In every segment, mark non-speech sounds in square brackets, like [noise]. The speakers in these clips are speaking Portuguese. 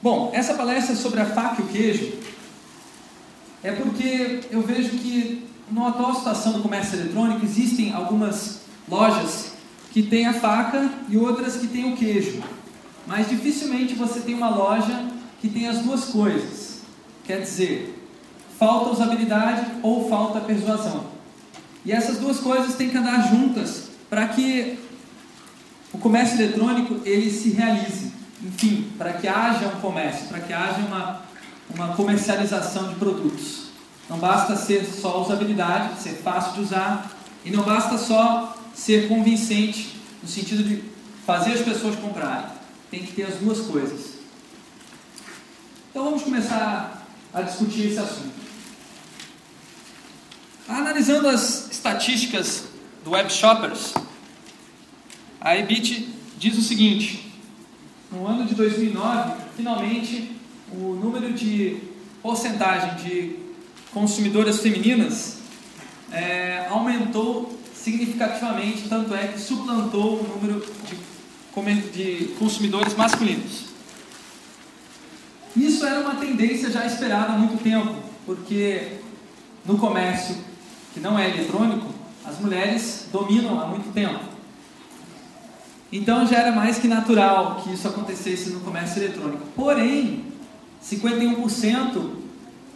Bom, essa palestra sobre a faca e o queijo é porque eu vejo que na atual situação do comércio eletrônico existem algumas lojas que têm a faca e outras que têm o queijo. Mas dificilmente você tem uma loja que tem as duas coisas. Quer dizer, falta usabilidade ou falta persuasão. E essas duas coisas têm que andar juntas para que o comércio eletrônico ele se realize. Enfim, para que haja um comércio, para que haja uma, uma comercialização de produtos. Não basta ser só usabilidade, ser fácil de usar, e não basta só ser convincente, no sentido de fazer as pessoas comprarem. Tem que ter as duas coisas. Então vamos começar a discutir esse assunto. Analisando as estatísticas do Web Shoppers, a EBIT diz o seguinte: no ano de 2009, finalmente, o número de porcentagem de consumidoras femininas é, aumentou significativamente, tanto é que suplantou o número de, de consumidores masculinos. Isso era uma tendência já esperada há muito tempo, porque no comércio que não é eletrônico, as mulheres dominam há muito tempo. Então já era mais que natural que isso acontecesse no comércio eletrônico. Porém, 51%,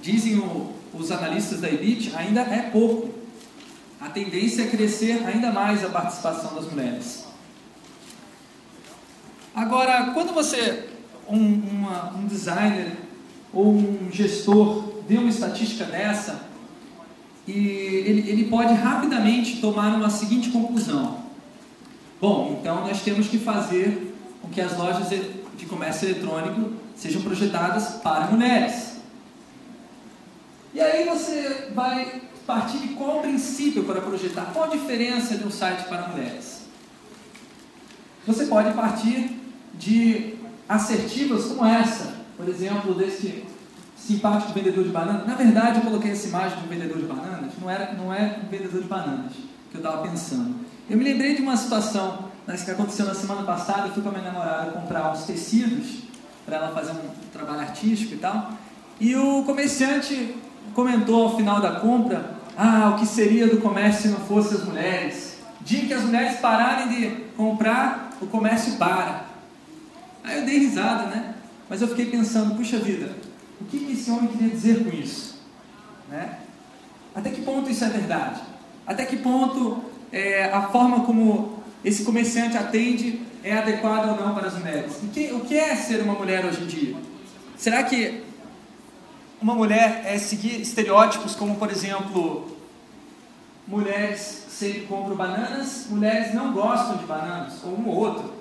dizem o, os analistas da EBIT, ainda é pouco. A tendência é crescer ainda mais a participação das mulheres. Agora, quando você, um, uma, um designer ou um gestor, vê uma estatística dessa, e ele, ele pode rapidamente tomar uma seguinte conclusão. Bom, então nós temos que fazer com que as lojas de comércio eletrônico sejam projetadas para mulheres. E aí você vai partir de qual princípio para projetar? Qual a diferença de um site para mulheres? Você pode partir de assertivas como essa, por exemplo, desse simpático vendedor de bananas. Na verdade, eu coloquei essa imagem de um vendedor de bananas, não era, não é um vendedor de bananas que eu estava pensando. Eu me lembrei de uma situação né, que aconteceu na semana passada. Eu fui com a minha namorada comprar uns tecidos para ela fazer um trabalho artístico e tal. E o comerciante comentou ao final da compra: Ah, o que seria do comércio se não fossem as mulheres? Dia que as mulheres pararem de comprar, o comércio para. Aí eu dei risada, né? Mas eu fiquei pensando: puxa vida, o que esse homem queria dizer com isso? Né? Até que ponto isso é verdade? Até que ponto é, a forma como esse comerciante atende é adequada ou não para as mulheres? O que, o que é ser uma mulher hoje em dia? Será que uma mulher é seguir estereótipos como, por exemplo, mulheres sempre compram bananas, mulheres não gostam de bananas, ou um ou outro,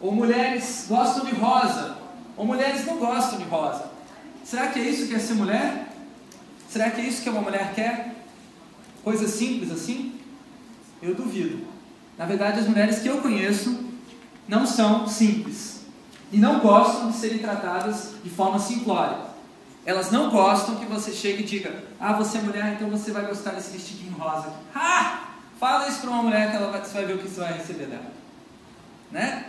ou mulheres gostam de rosa, ou mulheres não gostam de rosa. Será que é isso que é ser mulher? Será que é isso que uma mulher quer? Coisa simples assim? Eu duvido. Na verdade, as mulheres que eu conheço não são simples e não gostam de serem tratadas de forma simplória. Elas não gostam que você chegue e diga: Ah, você é mulher, então você vai gostar desse vestidinho rosa. Ah! Fala isso para uma mulher que ela vai, você vai ver o que você vai receber dela. Né?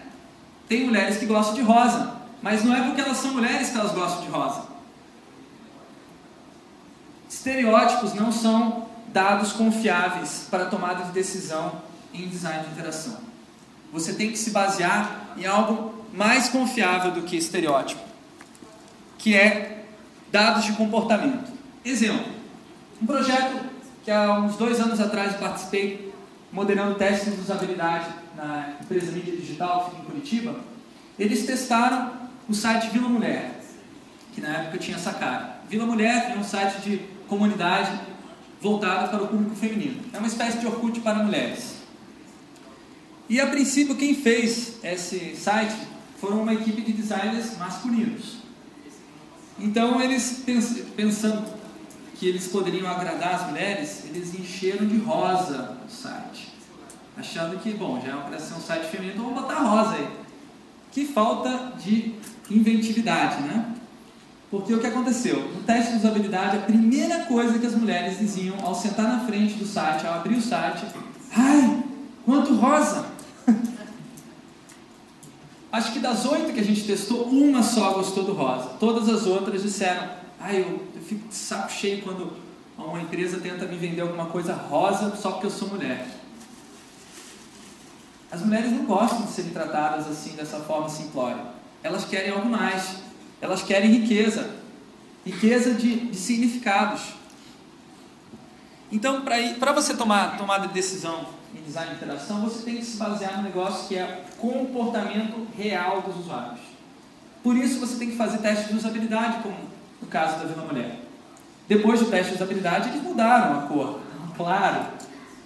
Tem mulheres que gostam de rosa, mas não é porque elas são mulheres que elas gostam de rosa. Estereótipos não são dados confiáveis para tomada de decisão em design de interação. Você tem que se basear em algo mais confiável do que estereótipo, que é dados de comportamento. Exemplo: um projeto que há uns dois anos atrás participei modelando testes de usabilidade na empresa mídia digital em Curitiba. Eles testaram o site Vila Mulher, que na época tinha essa cara. Vila Mulher é um site de comunidade voltado para o público feminino. É uma espécie de Orkut para mulheres. E a princípio quem fez esse site foram uma equipe de designers masculinos. Então eles pensando que eles poderiam agradar as mulheres, eles encheram de rosa o site. Achando que, bom, já é ser um site feminino, então vamos botar rosa aí. Que falta de inventividade, né? Porque o que aconteceu? No teste de usabilidade, a primeira coisa que as mulheres diziam ao sentar na frente do site, ao abrir o site, ai, quanto rosa! [laughs] Acho que das oito que a gente testou, uma só gostou do rosa. Todas as outras disseram: ah, eu, eu fico de saco cheio quando uma empresa tenta me vender alguma coisa rosa só porque eu sou mulher. As mulheres não gostam de serem tratadas assim, dessa forma simplória. Elas querem algo mais. Elas querem riqueza. Riqueza de, de significados. Então, para você tomar, tomar decisão em design de interação, você tem que se basear no negócio que é comportamento real dos usuários. Por isso, você tem que fazer testes de usabilidade, como no caso da Vila Mulher. Depois do teste de usabilidade, eles mudaram a cor, [laughs] claro,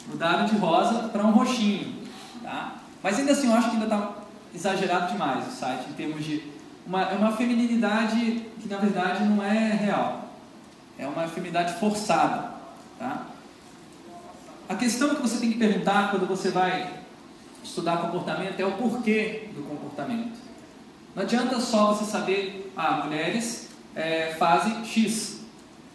mudaram de rosa para um roxinho. Tá? Mas ainda assim, eu acho que ainda está exagerado demais o site, em termos de uma, é uma feminilidade que na verdade não é real. É uma feminilidade forçada. Tá? A questão que você tem que perguntar quando você vai estudar comportamento é o porquê do comportamento. Não adianta só você saber, ah, mulheres é, fazem X.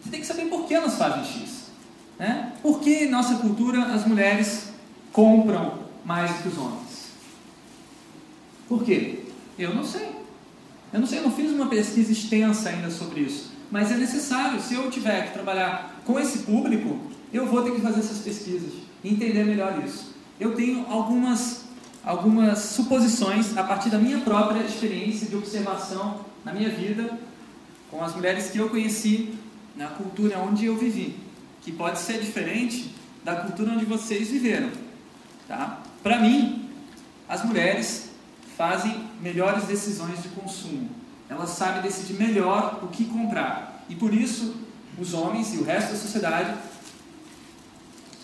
Você tem que saber por que elas fazem X. Né? Por que em nossa cultura as mulheres compram mais que os homens? Por quê? Eu não sei. Eu não sei, eu não fiz uma pesquisa extensa ainda sobre isso. Mas é necessário, se eu tiver que trabalhar com esse público, eu vou ter que fazer essas pesquisas e entender melhor isso. Eu tenho algumas, algumas suposições a partir da minha própria experiência de observação na minha vida com as mulheres que eu conheci na cultura onde eu vivi, que pode ser diferente da cultura onde vocês viveram. Tá? Para mim, as mulheres fazem melhores decisões de consumo. Elas sabem decidir melhor o que comprar. E por isso, os homens e o resto da sociedade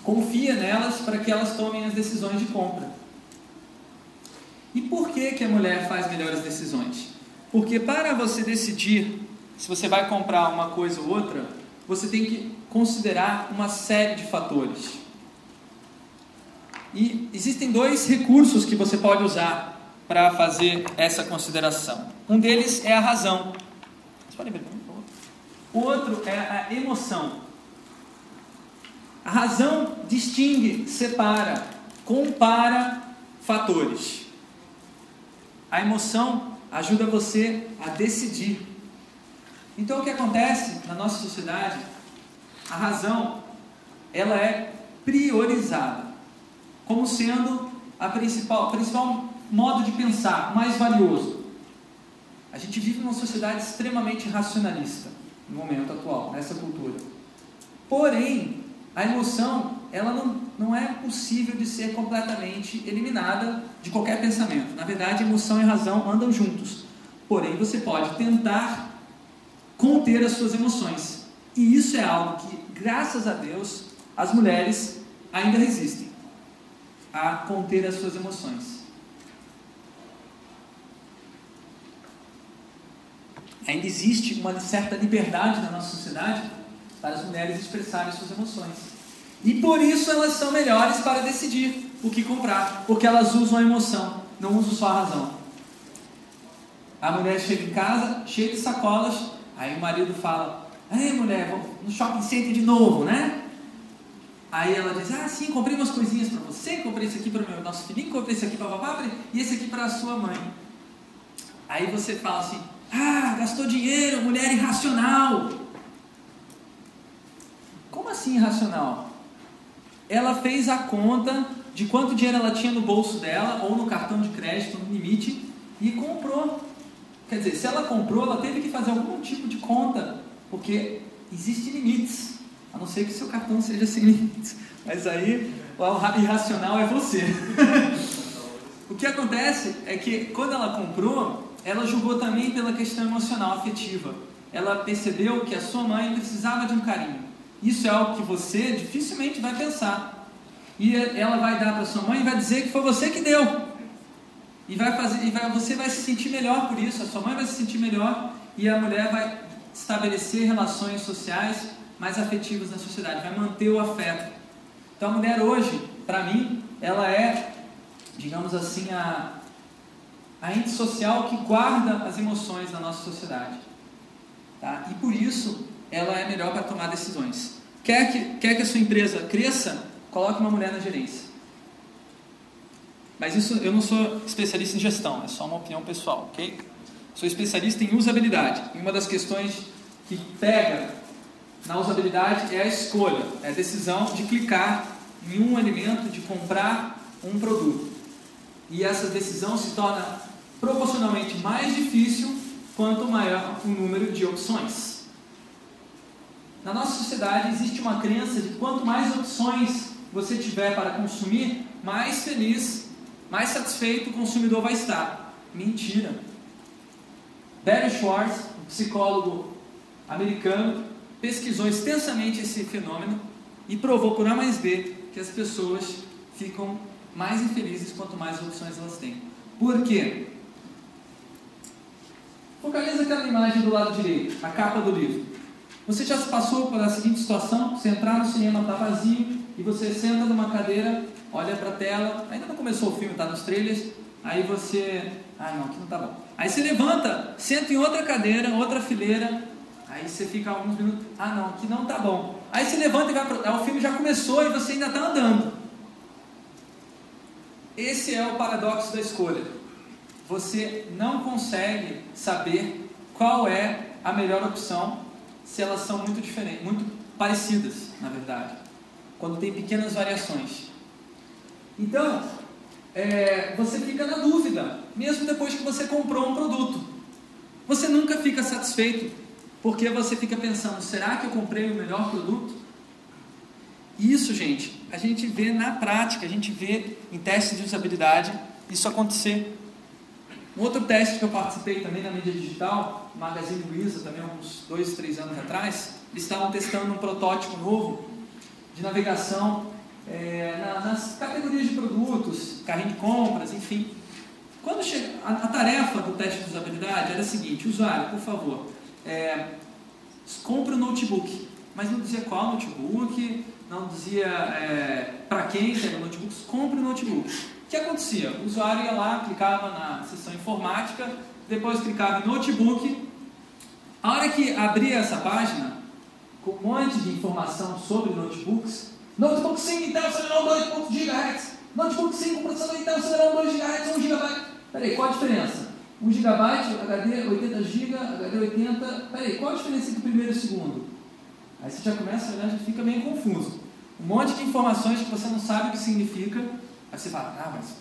confia nelas para que elas tomem as decisões de compra. E por que, que a mulher faz melhores decisões? Porque para você decidir se você vai comprar uma coisa ou outra, você tem que considerar uma série de fatores. E existem dois recursos que você pode usar para fazer essa consideração. Um deles é a razão. O outro é a emoção. A razão distingue, separa, compara fatores. A emoção ajuda você a decidir então o que acontece na nossa sociedade? A razão ela é priorizada como sendo a principal, principal modo de pensar, mais valioso. A gente vive numa sociedade extremamente racionalista no momento atual, nessa cultura. Porém, a emoção ela não, não é possível de ser completamente eliminada de qualquer pensamento. Na verdade, emoção e razão andam juntos. Porém, você pode tentar conter as suas emoções. E isso é algo que, graças a Deus, as mulheres ainda resistem a conter as suas emoções. Ainda existe uma certa liberdade na nossa sociedade para as mulheres expressarem suas emoções. E por isso elas são melhores para decidir o que comprar, porque elas usam a emoção, não usam só a razão. A mulher chega em casa cheia de sacolas Aí o marido fala: Ei, mulher, vamos no shopping center de novo, né? Aí ela diz: Ah, sim, comprei umas coisinhas para você, comprei esse aqui para o meu nosso filhinho, comprei esse aqui para papai e esse aqui para a sua mãe. Aí você fala assim: Ah, gastou dinheiro, mulher irracional. Como assim irracional? Ela fez a conta de quanto dinheiro ela tinha no bolso dela ou no cartão de crédito, no limite, e comprou. Quer dizer, se ela comprou, ela teve que fazer algum tipo de conta, porque existem limites, a não ser que seu cartão seja sem [laughs] limites. Mas aí o irracional é você. [laughs] o que acontece é que quando ela comprou, ela julgou também pela questão emocional, afetiva. Ela percebeu que a sua mãe precisava de um carinho. Isso é algo que você dificilmente vai pensar. E ela vai dar para sua mãe e vai dizer que foi você que deu. E vai fazer, e vai, você vai se sentir melhor por isso, a sua mãe vai se sentir melhor e a mulher vai estabelecer relações sociais mais afetivas na sociedade, vai manter o afeto. Então a mulher hoje, para mim, ela é, digamos assim, a, a ente social que guarda as emoções da nossa sociedade. Tá? E por isso ela é melhor para tomar decisões. Quer que, quer que a sua empresa cresça? Coloque uma mulher na gerência. Mas isso eu não sou especialista em gestão, é só uma opinião pessoal, ok? Sou especialista em usabilidade. E uma das questões que pega na usabilidade é a escolha, é a decisão de clicar em um alimento, de comprar um produto. E essa decisão se torna proporcionalmente mais difícil quanto maior o número de opções. Na nossa sociedade existe uma crença de quanto mais opções você tiver para consumir, mais feliz, mais satisfeito o consumidor vai estar. Mentira. Barry Schwartz, um psicólogo americano, pesquisou extensamente esse fenômeno e provou por A mais B que as pessoas ficam mais infelizes quanto mais opções elas têm. Por quê? Focaliza aquela imagem do lado direito, a capa do livro. Você já passou pela seguinte situação: você entrar no cinema, está vazio, e você senta numa cadeira, olha para a tela, ainda não começou o filme, está nos trailers, aí você. Ah, não, aqui não está bom. Aí você levanta, senta em outra cadeira, outra fileira, aí você fica alguns minutos. Ah, não, aqui não está bom. Aí você levanta e vai para. Ah, o filme já começou e você ainda está andando. Esse é o paradoxo da escolha. Você não consegue saber qual é a melhor opção se elas são muito diferentes, muito parecidas, na verdade quando tem pequenas variações. Então, é, você fica na dúvida, mesmo depois que você comprou um produto. Você nunca fica satisfeito, porque você fica pensando: será que eu comprei o melhor produto? Isso, gente, a gente vê na prática, a gente vê em testes de usabilidade isso acontecer. Um outro teste que eu participei também na mídia digital, Magazine Luiza, também uns dois, três anos atrás, eles estavam testando um protótipo novo de navegação é, na, nas categorias de produtos, carrinho de compras, enfim. Quando chega, a, a, tarefa do teste de usabilidade era a seguinte: usuário, por favor, é, compre o um notebook, mas não dizia qual notebook, não dizia é, para quem era o notebook, compre o um notebook. Que acontecia? O usuário ia lá, clicava na seção informática, depois clicava em notebook. A hora que abria essa página, com um monte de informação sobre notebooks. Notebook 5 Intel Celeron 2.0 GHz. Notebook 5 processador Intel Celeron 2 GHz 1 GB. Peraí, qual a diferença? 1 GB, HD 80 GB, HD 80. Peraí, qual a diferença entre o primeiro e o segundo? Aí você já começa olhar, já fica meio confuso. Um monte de informações que você não sabe o que significa. Aí você fala, ah, mas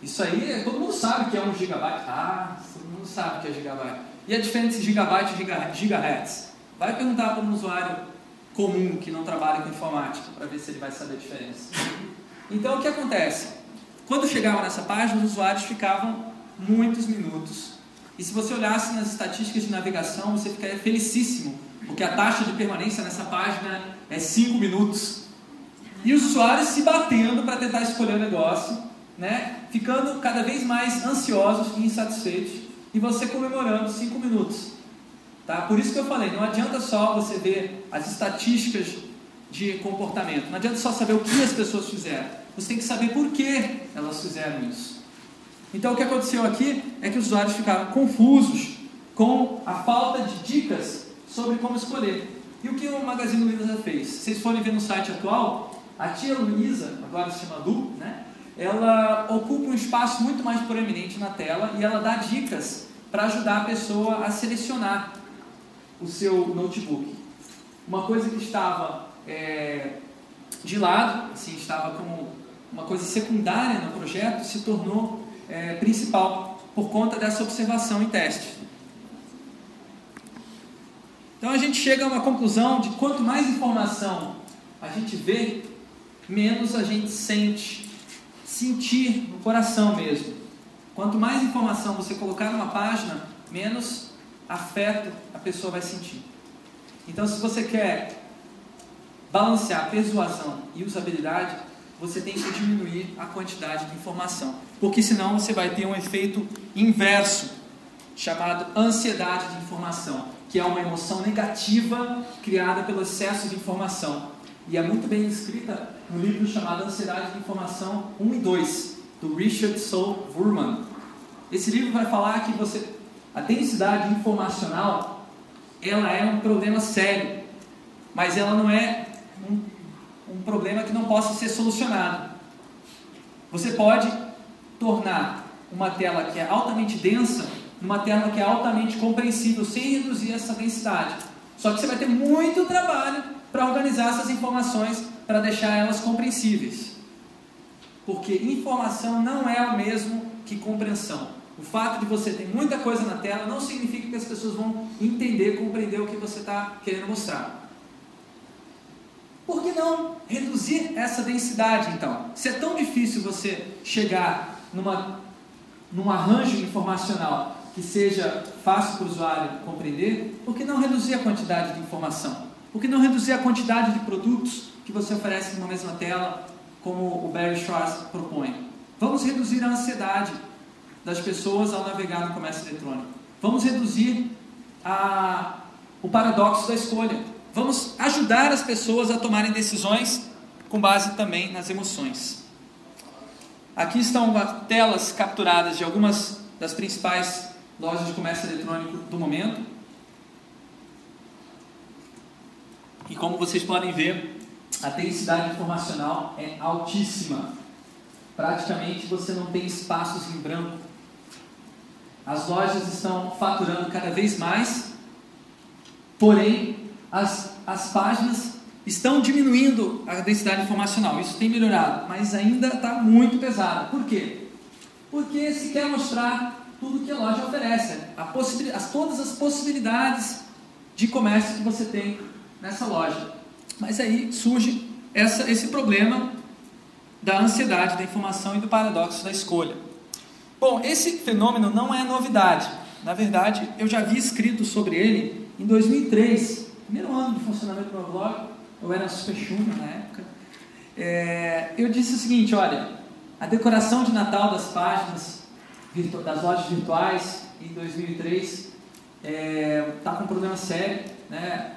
isso aí todo mundo sabe que é 1 GB. Ah, todo mundo sabe que é gigabyte. E a diferença entre gigabyte e gigahertz? Vai perguntar para um usuário comum que não trabalha com informática para ver se ele vai saber a diferença. Então o que acontece? Quando chegava nessa página, os usuários ficavam muitos minutos. E se você olhasse nas estatísticas de navegação, você ficaria felicíssimo, porque a taxa de permanência nessa página é 5 minutos. E os usuários se batendo para tentar escolher o negócio, né? ficando cada vez mais ansiosos e insatisfeitos, e você comemorando 5 minutos. Tá? Por isso que eu falei, não adianta só você ver as estatísticas de comportamento, não adianta só saber o que as pessoas fizeram, você tem que saber por que elas fizeram isso. Então o que aconteceu aqui é que os usuários ficaram confusos com a falta de dicas sobre como escolher. E o que o Magazine Luiza fez? Vocês forem ver no site atual, a tia Luiza, agora se chama Lu, né? ela ocupa um espaço muito mais proeminente na tela e ela dá dicas para ajudar a pessoa a selecionar o seu notebook. Uma coisa que estava é, de lado, assim, estava como uma coisa secundária no projeto, se tornou é, principal por conta dessa observação e teste. Então a gente chega a uma conclusão de quanto mais informação a gente vê, menos a gente sente, sentir no coração mesmo. Quanto mais informação você colocar numa página, menos afeto a pessoa vai sentir. Então, se você quer balancear persuasão e usabilidade, você tem que diminuir a quantidade de informação, porque senão você vai ter um efeito inverso, chamado ansiedade de informação, que é uma emoção negativa criada pelo excesso de informação. E é muito bem descrita no livro chamado Ansiedade de Informação 1 e 2, do Richard Saul Wurman. Esse livro vai falar que você a densidade informacional, ela é um problema sério, mas ela não é um, um problema que não possa ser solucionado. Você pode tornar uma tela que é altamente densa numa tela que é altamente compreensível, sem reduzir essa densidade. Só que você vai ter muito trabalho para organizar essas informações para deixar elas compreensíveis. Porque informação não é o mesmo que compreensão. O fato de você ter muita coisa na tela não significa que as pessoas vão entender, compreender o que você está querendo mostrar. Por que não reduzir essa densidade então? Se é tão difícil você chegar numa, num arranjo informacional que seja fácil para o usuário compreender, por que não reduzir a quantidade de informação? Por que não reduzir a quantidade de produtos que você oferece numa mesma tela, como o Barry Schwartz propõe? Vamos reduzir a ansiedade das pessoas ao navegar no comércio eletrônico. Vamos reduzir a, o paradoxo da escolha. Vamos ajudar as pessoas a tomarem decisões com base também nas emoções. Aqui estão telas capturadas de algumas das principais lojas de comércio eletrônico do momento. E como vocês podem ver, a densidade informacional é altíssima. Praticamente você não tem espaços em branco. As lojas estão faturando cada vez mais, porém as, as páginas estão diminuindo a densidade informacional. Isso tem melhorado, mas ainda está muito pesado. Por quê? Porque se quer mostrar tudo que a loja oferece, a as, todas as possibilidades de comércio que você tem nessa loja. Mas aí surge essa, esse problema da ansiedade da informação e do paradoxo da escolha. Bom, esse fenômeno não é novidade. Na verdade, eu já vi escrito sobre ele em 2003, primeiro ano de funcionamento do meu blog. Eu era super chunga na época. É, eu disse o seguinte: olha, a decoração de Natal das páginas das lojas virtuais em 2003 está é, tá com um problema sério, né?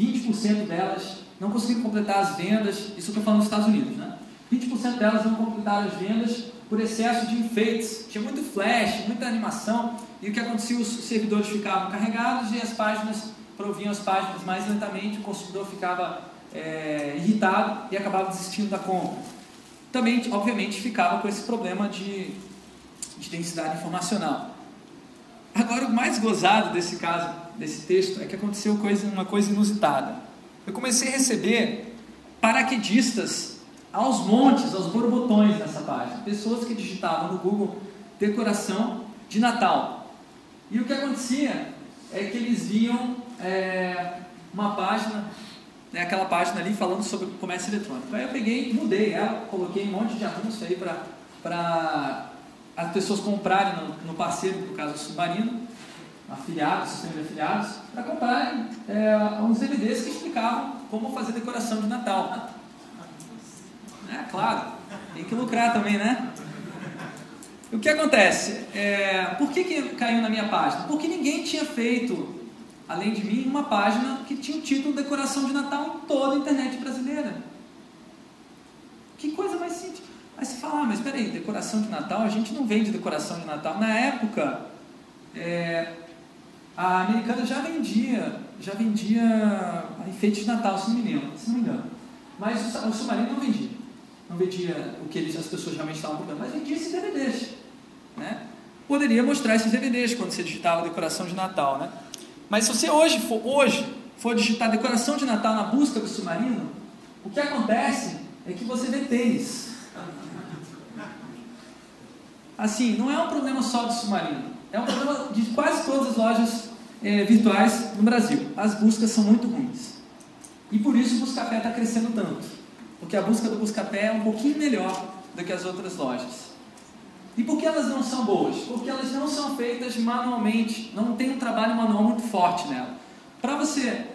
20% delas não conseguiram completar as vendas, isso eu estou falando dos Estados Unidos, né? 20% delas não completaram as vendas por excesso de enfeites, tinha muito flash, muita animação, e o que acontecia? Os servidores ficavam carregados e as páginas proviam as páginas mais lentamente, o consumidor ficava é, irritado e acabava desistindo da compra. Também, obviamente, ficava com esse problema de de densidade informacional. Agora, o mais gozado desse caso, desse texto, é que aconteceu coisa, uma coisa inusitada. Eu comecei a receber paraquedistas aos montes, aos borbotões nessa página. Pessoas que digitavam no Google decoração de Natal. E o que acontecia é que eles viam é, uma página, né, aquela página ali falando sobre comércio eletrônico. Aí eu peguei, mudei ela, coloquei um monte de anúncio aí para as pessoas comprarem no, no parceiro, no caso Submarino, afiliados, sistema de afiliados, para comprarem é, uns DVDs que explicavam como fazer decoração de Natal. É claro, tem que lucrar também, né? O que acontece? É, por que, que caiu na minha página? Porque ninguém tinha feito, além de mim, uma página que tinha o título Decoração de Natal em toda a internet brasileira. Que coisa mais simples. Aí você fala, ah, mas peraí, decoração de Natal, a gente não vende decoração de Natal. Na época, é, a americana já vendia, já vendia enfeite de Natal, se não me engano. Se não me engano. Mas o, o submarino não vendia. Não vendia o que eles, as pessoas realmente estavam procurando, mas vendia esses DVDs. Né? Poderia mostrar esses DVDs quando você digitava decoração de Natal. Né? Mas se você hoje for, hoje for digitar decoração de Natal na busca do submarino, o que acontece é que você vê tênis assim, não é um problema só do submarino, é um problema de quase todas as lojas é, virtuais no Brasil. As buscas são muito ruins. E por isso o Buscapé está crescendo tanto. Porque a busca do Buscapé é um pouquinho melhor do que as outras lojas. E por que elas não são boas? Porque elas não são feitas manualmente, não tem um trabalho manual muito forte nela. Para você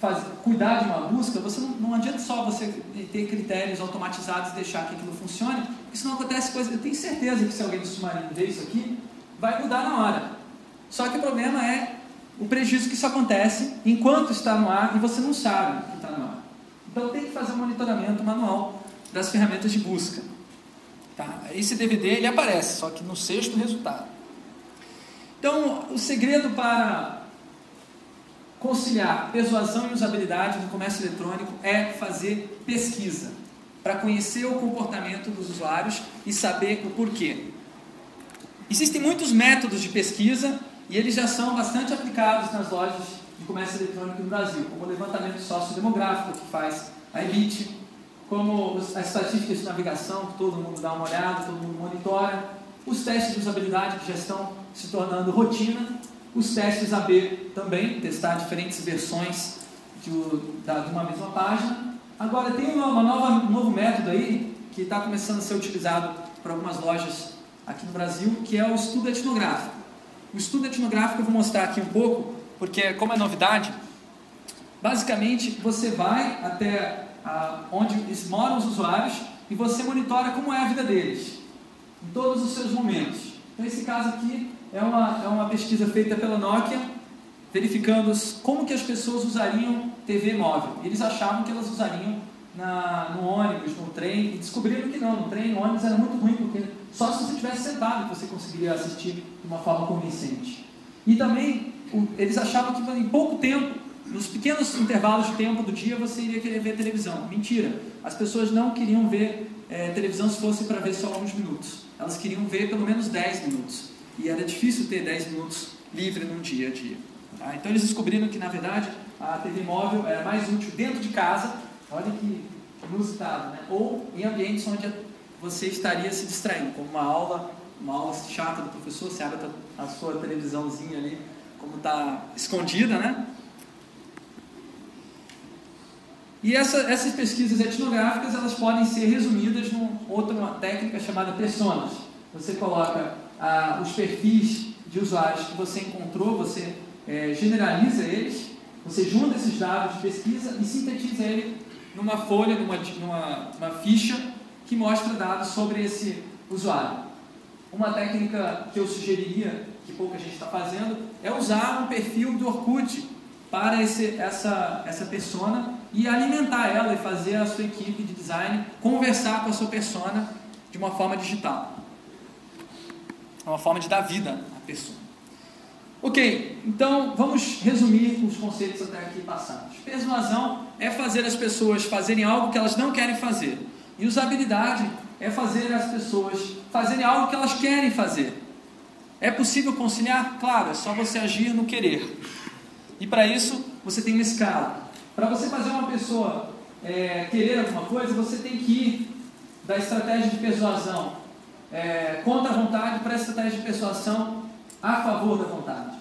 fazer, cuidar de uma busca, você não, não adianta só você ter critérios automatizados e deixar que aquilo funcione, porque senão acontece coisa. Eu tenho certeza que se alguém do submarino ver isso aqui, vai mudar na hora. Só que o problema é o prejuízo que isso acontece enquanto está no ar e você não sabe que está no ar. Então tem que fazer um monitoramento manual das ferramentas de busca. Tá? Esse DVD ele aparece, só que no sexto resultado. Então, o segredo para conciliar persuasão e usabilidade no comércio eletrônico é fazer pesquisa para conhecer o comportamento dos usuários e saber o porquê. Existem muitos métodos de pesquisa e eles já são bastante aplicados nas lojas de comércio eletrônico no Brasil, como o levantamento sociodemográfico que faz a EBIT, como as estatísticas de navegação, que todo mundo dá uma olhada, todo mundo monitora, os testes de usabilidade que já estão se tornando rotina, os testes AB também, testar diferentes versões de uma mesma página. Agora tem uma nova, um novo método aí que está começando a ser utilizado por algumas lojas aqui no Brasil, que é o estudo etnográfico. O estudo etnográfico eu vou mostrar aqui um pouco, porque como é novidade, basicamente você vai até onde moram os usuários e você monitora como é a vida deles, em todos os seus momentos. Então esse caso aqui é uma, é uma pesquisa feita pela Nokia, verificando como que as pessoas usariam TV móvel. Eles achavam que elas usariam na, no ônibus, no trem, e descobriram que não, no trem, no ônibus era muito ruim, porque só se você estivesse sentado você conseguiria assistir de uma forma convincente. E também, o, eles achavam que em pouco tempo, nos pequenos intervalos de tempo do dia, você iria querer ver televisão. Mentira! As pessoas não queriam ver é, televisão se fosse para ver só alguns minutos. Elas queriam ver pelo menos 10 minutos. E era difícil ter 10 minutos livre num dia a dia. Tá? Então eles descobriram que, na verdade, a TV móvel era mais útil dentro de casa, olha que inusitado, né? ou em ambientes onde você estaria se distraindo, como uma aula, uma aula chata do professor, você abre a sua televisãozinha ali, como está escondida, né? E essa, essas pesquisas etnográficas elas podem ser resumidas em outra técnica chamada personas. Você coloca ah, os perfis de usuários que você encontrou, você é, generaliza eles, você junta esses dados de pesquisa e sintetiza ele numa folha, numa, numa, numa ficha que mostra dados sobre esse usuário. Uma técnica que eu sugeriria, que pouca gente está fazendo, é usar um perfil do Orkut para esse, essa, essa persona e alimentar ela e fazer a sua equipe de design conversar com a sua persona de uma forma digital. É uma forma de dar vida à pessoa. Ok, então vamos resumir os conceitos até aqui passados. Persuasão é fazer as pessoas fazerem algo que elas não querem fazer. E usabilidade é fazer as pessoas fazerem algo que elas querem fazer. É possível conciliar? Claro, é só você agir no querer. E para isso, você tem uma escala. Para você fazer uma pessoa é, querer alguma coisa, você tem que ir da estratégia de persuasão é, contra a vontade para a estratégia de persuasão a favor da vontade.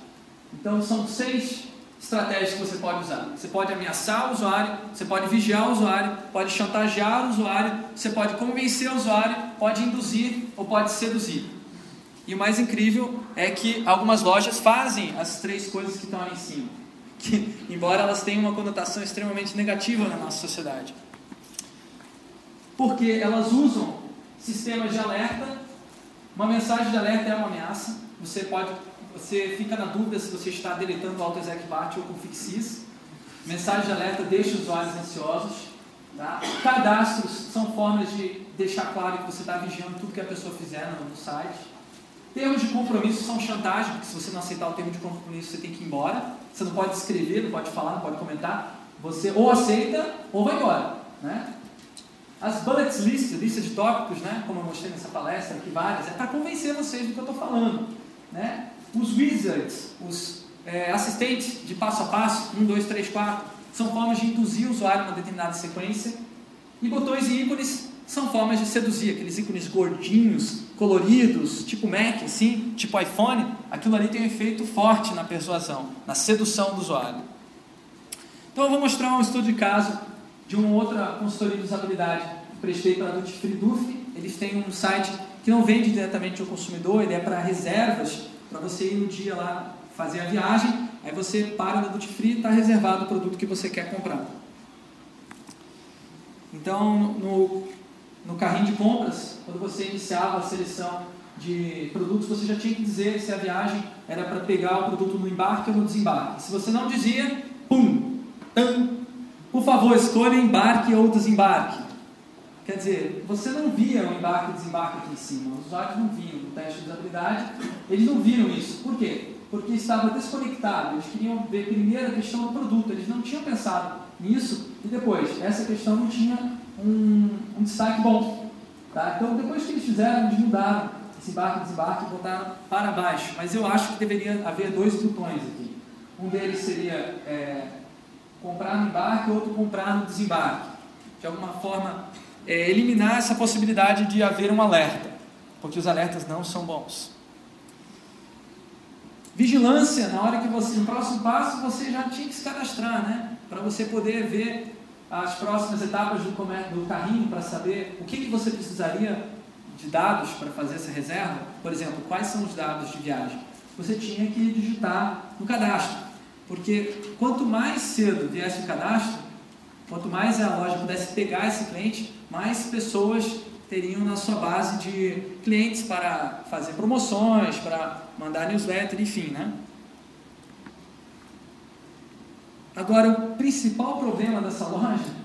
Então, são seis estratégias que você pode usar. Você pode ameaçar o usuário, você pode vigiar o usuário, pode chantagear o usuário, você pode convencer o usuário, pode induzir ou pode seduzir. E o mais incrível é que algumas lojas fazem as três coisas que estão ali em cima, [laughs] que, embora elas tenham uma conotação extremamente negativa na nossa sociedade. Porque elas usam sistemas de alerta, uma mensagem de alerta é uma ameaça, você pode você fica na dúvida se você está deletando o AutoExecBat ou com Fixis. Mensagem de alerta deixa os usuários ansiosos. Tá? Cadastros são formas de deixar claro que você está vigiando tudo que a pessoa fizer no, site. Termos de compromisso são chantagem, porque se você não aceitar o termo de compromisso, você tem que ir embora. Você não pode escrever, não pode falar, não pode comentar. Você ou aceita ou vai embora. Né? As bullets list, lista de tópicos, né? como eu mostrei nessa palestra aqui, várias, é para convencer vocês do que eu estou falando. Né? Os wizards, os é, assistentes de passo a passo, 1, 2, 3, 4, são formas de induzir o usuário a uma determinada sequência. E botões e ícones são formas de seduzir, aqueles ícones gordinhos, coloridos, tipo Mac, assim, tipo iPhone. Aquilo ali tem um efeito forte na persuasão, na sedução do usuário. Então eu vou mostrar um estudo de caso de uma outra consultoria de usabilidade que prestei para a Duty Eles têm um site que não vende diretamente ao consumidor, ele é para reservas para você ir no dia lá fazer a viagem, aí você para no duty free e está reservado o produto que você quer comprar. Então, no, no carrinho de compras, quando você iniciava a seleção de produtos, você já tinha que dizer se a viagem era para pegar o produto no embarque ou no desembarque. Se você não dizia, pum, tam, por favor, escolha embarque ou desembarque. Quer dizer, você não via o embarque e desembarque aqui em cima, os usuários não viam no teste de usabilidade, eles não viram isso. Por quê? Porque estava desconectado, eles queriam ver primeiro a questão do produto, eles não tinham pensado nisso e depois, essa questão não tinha um, um destaque bom. Tá? Então, depois que eles fizeram, eles mudaram desembarque, desembarque, botaram para baixo. Mas eu acho que deveria haver dois botões aqui. Um deles seria é, comprar no embarque, outro comprar no desembarque. De alguma forma, é, eliminar essa possibilidade de haver um alerta, porque os alertas não são bons. Vigilância, na hora que você, no próximo passo, você já tinha que se cadastrar, né? Para você poder ver as próximas etapas do, do carrinho, para saber o que, que você precisaria de dados para fazer essa reserva. Por exemplo, quais são os dados de viagem? Você tinha que digitar no cadastro, porque quanto mais cedo viesse o cadastro, quanto mais a loja pudesse pegar esse cliente, mais pessoas teriam na sua base de clientes para fazer promoções, para mandar newsletter, enfim, né? Agora, o principal problema dessa [laughs] loja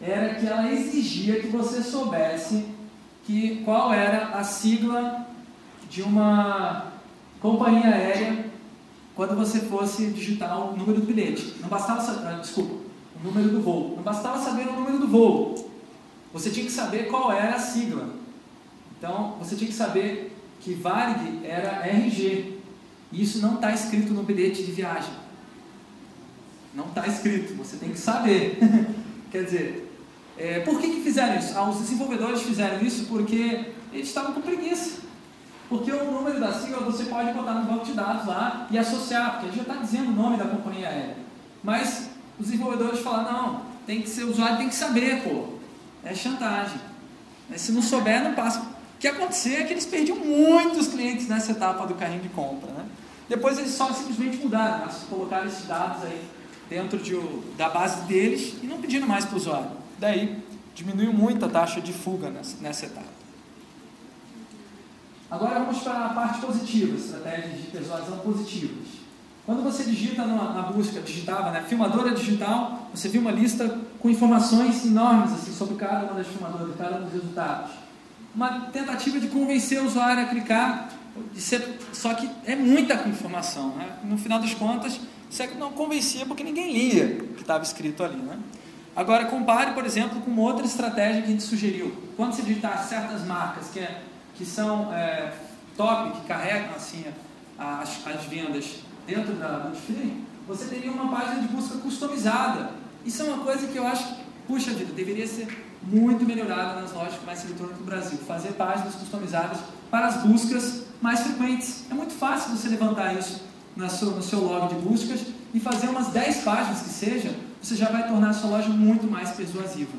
era que ela exigia que você soubesse que qual era a sigla de uma companhia aérea quando você fosse digitar o número do bilhete. Não bastava saber, ah, desculpa, o número do voo. Não bastava saber o número do voo. Você tinha que saber qual era a sigla. Então, você tinha que saber que Varig era RG. Isso não está escrito no bilhete de viagem. Não está escrito, você tem que saber. [laughs] Quer dizer, é, por que, que fizeram isso? Ah, os desenvolvedores fizeram isso porque eles estavam com preguiça. Porque o número da sigla você pode botar no banco de dados lá e associar, porque ele já está dizendo o nome da companhia aérea. Mas os desenvolvedores falaram, não, tem que ser, o usuário tem que saber, pô é chantagem. Se não souber, não passa. O que aconteceu é que eles perdiam muitos clientes nessa etapa do carrinho de compra. Né? Depois eles só simplesmente mudaram, né? colocaram esses dados aí dentro de, da base deles e não pediram mais para o usuário. Daí diminuiu muito a taxa de fuga nessa, nessa etapa. Agora vamos para a parte positiva, estratégias de persuasão positivas. Quando você digita na, na busca, digitava, né, filmadora digital, você viu uma lista com informações enormes assim, sobre cada uma das filmadoras, cada um dos resultados. Uma tentativa de convencer o usuário a clicar, de ser, só que é muita informação. Né? No final das contas, você não convencia porque ninguém lia o que estava escrito ali. Né? Agora, compare, por exemplo, com outra estratégia que a gente sugeriu. Quando você digitar certas marcas que, é, que são é, top, que carregam assim, as, as vendas dentro da, do você teria uma página de busca customizada. Isso é uma coisa que eu acho que, puxa vida, deveria ser muito melhorada nas lojas de comércio eletrônico do Brasil. Fazer páginas customizadas para as buscas mais frequentes. É muito fácil você levantar isso seu, no seu log de buscas e fazer umas 10 páginas que seja, você já vai tornar a sua loja muito mais persuasiva.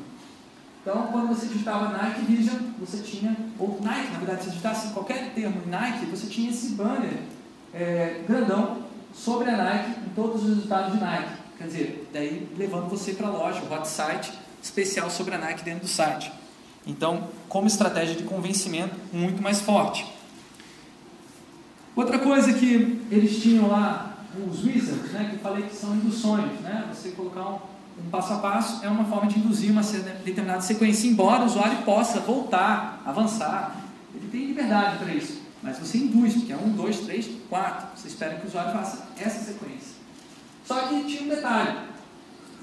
Então, quando você digitava Nike Vision, você tinha, ou Nike, na verdade, se digitasse qualquer termo Nike, você tinha esse banner é, grandão sobre a Nike em todos os resultados de Nike. Quer dizer, daí levando você para a loja, o hot site especial sobre a Nike dentro do site. Então, como estratégia de convencimento muito mais forte. Outra coisa que eles tinham lá, os wizards, né, que eu falei que são induções, né, você colocar um, um passo a passo é uma forma de induzir uma determinada sequência, embora o usuário possa voltar, avançar, ele tem liberdade para isso. Mas você induz, porque é um, dois, três, quatro. Você espera que o usuário faça essa sequência. Só que tinha um detalhe.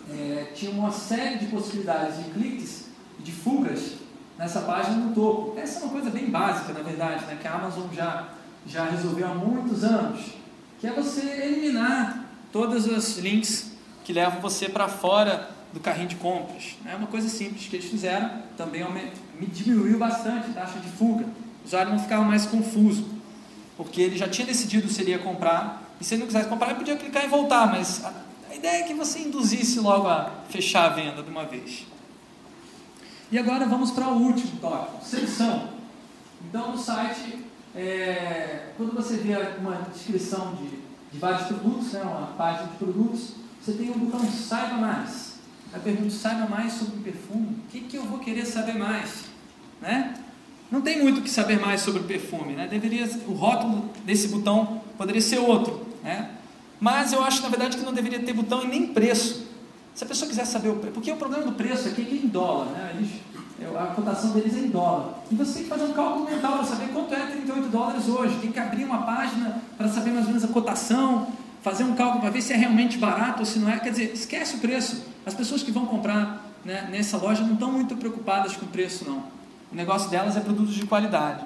É, tinha uma série de possibilidades de cliques e de fugas nessa página no topo. Essa é uma coisa bem básica, na verdade, né, que a Amazon já, já resolveu há muitos anos, que é você eliminar todos os links que levam você para fora do carrinho de compras. É uma coisa simples que eles fizeram, também diminuiu bastante a taxa de fuga o usuário não ficava mais confuso, porque ele já tinha decidido se ele ia comprar, e se ele não quisesse comprar, ele podia clicar e voltar, mas a, a ideia é que você induzisse logo a fechar a venda de uma vez. E agora vamos para o último tópico, seleção. Então no site, é, quando você vê uma descrição de, de vários produtos, né, uma página de produtos, você tem um botão saiba mais. A pergunta saiba mais sobre o perfume. O que, que eu vou querer saber mais? Né? Não tem muito o que saber mais sobre o perfume, né? Deveria, o rótulo desse botão poderia ser outro, né? Mas eu acho, na verdade, que não deveria ter botão e nem preço. Se a pessoa quiser saber o preço, porque o problema do preço aqui é que é em dólar, né? Eles, a cotação deles é em dólar. E você tem que fazer um cálculo mental para saber quanto é 38 dólares hoje. Tem que abrir uma página para saber mais ou menos a cotação, fazer um cálculo para ver se é realmente barato ou se não é. Quer dizer, esquece o preço. As pessoas que vão comprar né, nessa loja não estão muito preocupadas com o preço, não. O negócio delas é produtos de qualidade.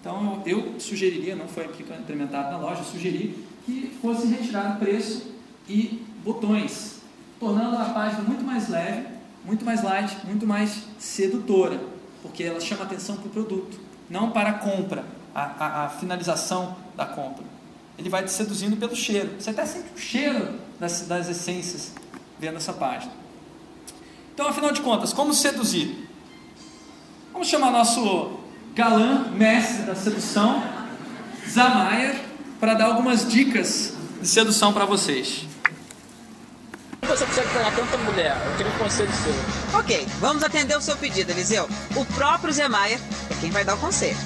Então eu sugeriria, não foi implementado na loja, sugeri que fosse retirado preço e botões, tornando a página muito mais leve, muito mais light, muito mais sedutora, porque ela chama atenção para o produto, não para a compra, a, a, a, finalização da compra. Ele vai te seduzindo pelo cheiro. Você até sente o cheiro das, das essências vendo essa página. Então, afinal de contas, como seduzir? Vamos chamar nosso galã, mestre da sedução, Zamayer, para dar algumas dicas de sedução para vocês. Você consegue pegar tanta mulher? Eu queria um conselho seu. Ok, vamos atender o seu pedido, Eliseu. O próprio Zé Maia é quem vai dar o conselho.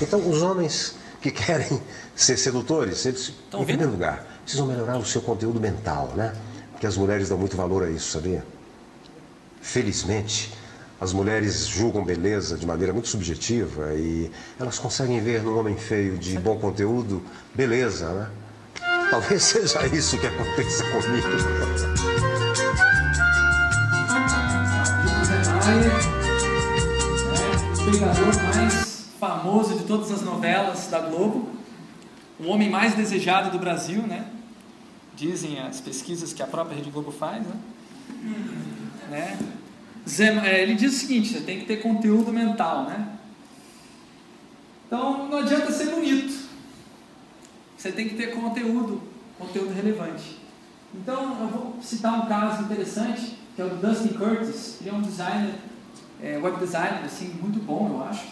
Então, os homens que querem ser sedutores, eles, em primeiro lugar, precisam melhorar o seu conteúdo mental, né? Porque as mulheres dão muito valor a isso, sabia? Felizmente, as mulheres julgam beleza de maneira muito subjetiva e elas conseguem ver num homem feio de bom conteúdo beleza, né? Talvez [laughs] seja isso que aconteça comigo. o pegador mais famoso de todas as novelas da Globo, o homem mais desejado do Brasil, né? Dizem as pesquisas que a própria Rede Globo faz, né? né? É, ele diz o seguinte: você tem que ter conteúdo mental, né? Então não adianta ser bonito, você tem que ter conteúdo, conteúdo relevante. Então eu vou citar um caso interessante que é o do Dustin Curtis. Ele é um designer, é, web designer, assim, muito bom, eu acho.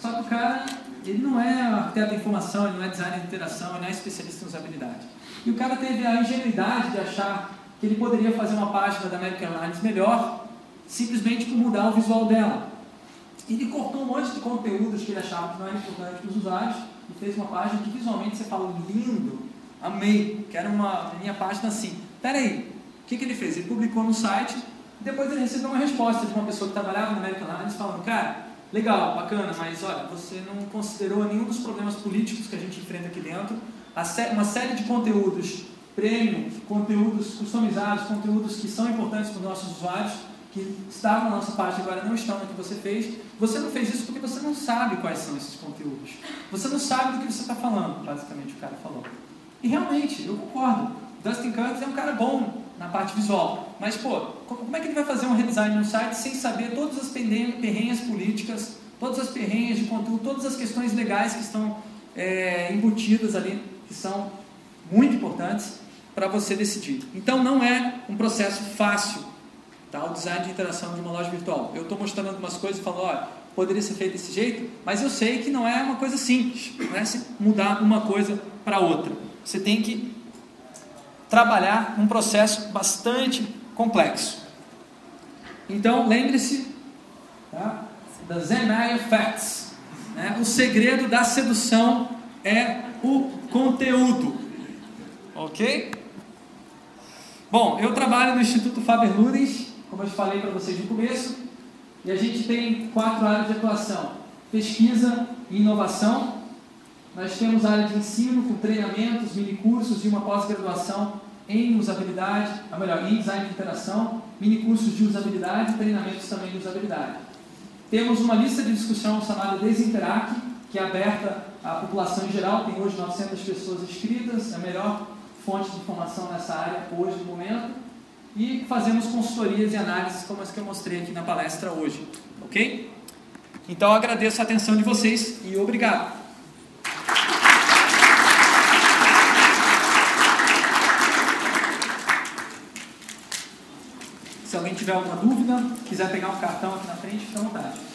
Só que o cara, ele não é arquiteto da informação, ele não é designer de interação, ele não é especialista em usabilidade. E o cara teve a ingenuidade de achar que ele poderia fazer uma página da American Airlines melhor simplesmente por mudar o visual dela. Ele cortou um monte de conteúdos que ele achava que não era importante para os usuários e fez uma página que visualmente você fala lindo, amei, que era uma minha página assim. Peraí, o que, que ele fez? Ele publicou no site, depois ele recebeu uma resposta de uma pessoa que trabalhava no American Airlines falando, cara, legal, bacana, mas olha, você não considerou nenhum dos problemas políticos que a gente enfrenta aqui dentro, uma série de conteúdos premium, conteúdos customizados, conteúdos que são importantes para os nossos usuários, que estavam na nossa página agora não estão no que você fez, você não fez isso porque você não sabe quais são esses conteúdos. Você não sabe do que você está falando, basicamente o cara falou. E realmente, eu concordo. Dustin Curtis é um cara bom na parte visual, mas pô, como é que ele vai fazer um redesign no site sem saber todas as perrenhas políticas, todas as perrenhas de conteúdo, todas as questões legais que estão é, embutidas ali, que são muito importantes para você decidir. Então não é um processo fácil Tá? O design de interação de uma loja virtual. Eu estou mostrando algumas coisas e falo, olha, poderia ser feito desse jeito, mas eu sei que não é uma coisa simples, não é se mudar uma coisa para outra. Você tem que trabalhar um processo bastante complexo. Então, lembre-se tá, da Zenaya Facts. Né? O segredo da sedução é o conteúdo. Ok? Bom, eu trabalho no Instituto Faber Ludens como eu falei para vocês no começo, e a gente tem quatro áreas de atuação: pesquisa e inovação. Nós temos a área de ensino com treinamentos, minicursos e uma pós-graduação em usabilidade, ou melhor, em design de interação, minicursos de usabilidade e treinamentos também de usabilidade. Temos uma lista de discussão chamada Desinterac, que é aberta à população em geral, tem hoje 900 pessoas inscritas, é a melhor fonte de informação nessa área hoje no momento e fazemos consultorias e análises como as que eu mostrei aqui na palestra hoje, ok? Então agradeço a atenção de vocês e obrigado. Se alguém tiver alguma dúvida, quiser pegar um cartão aqui na frente, fique à vontade.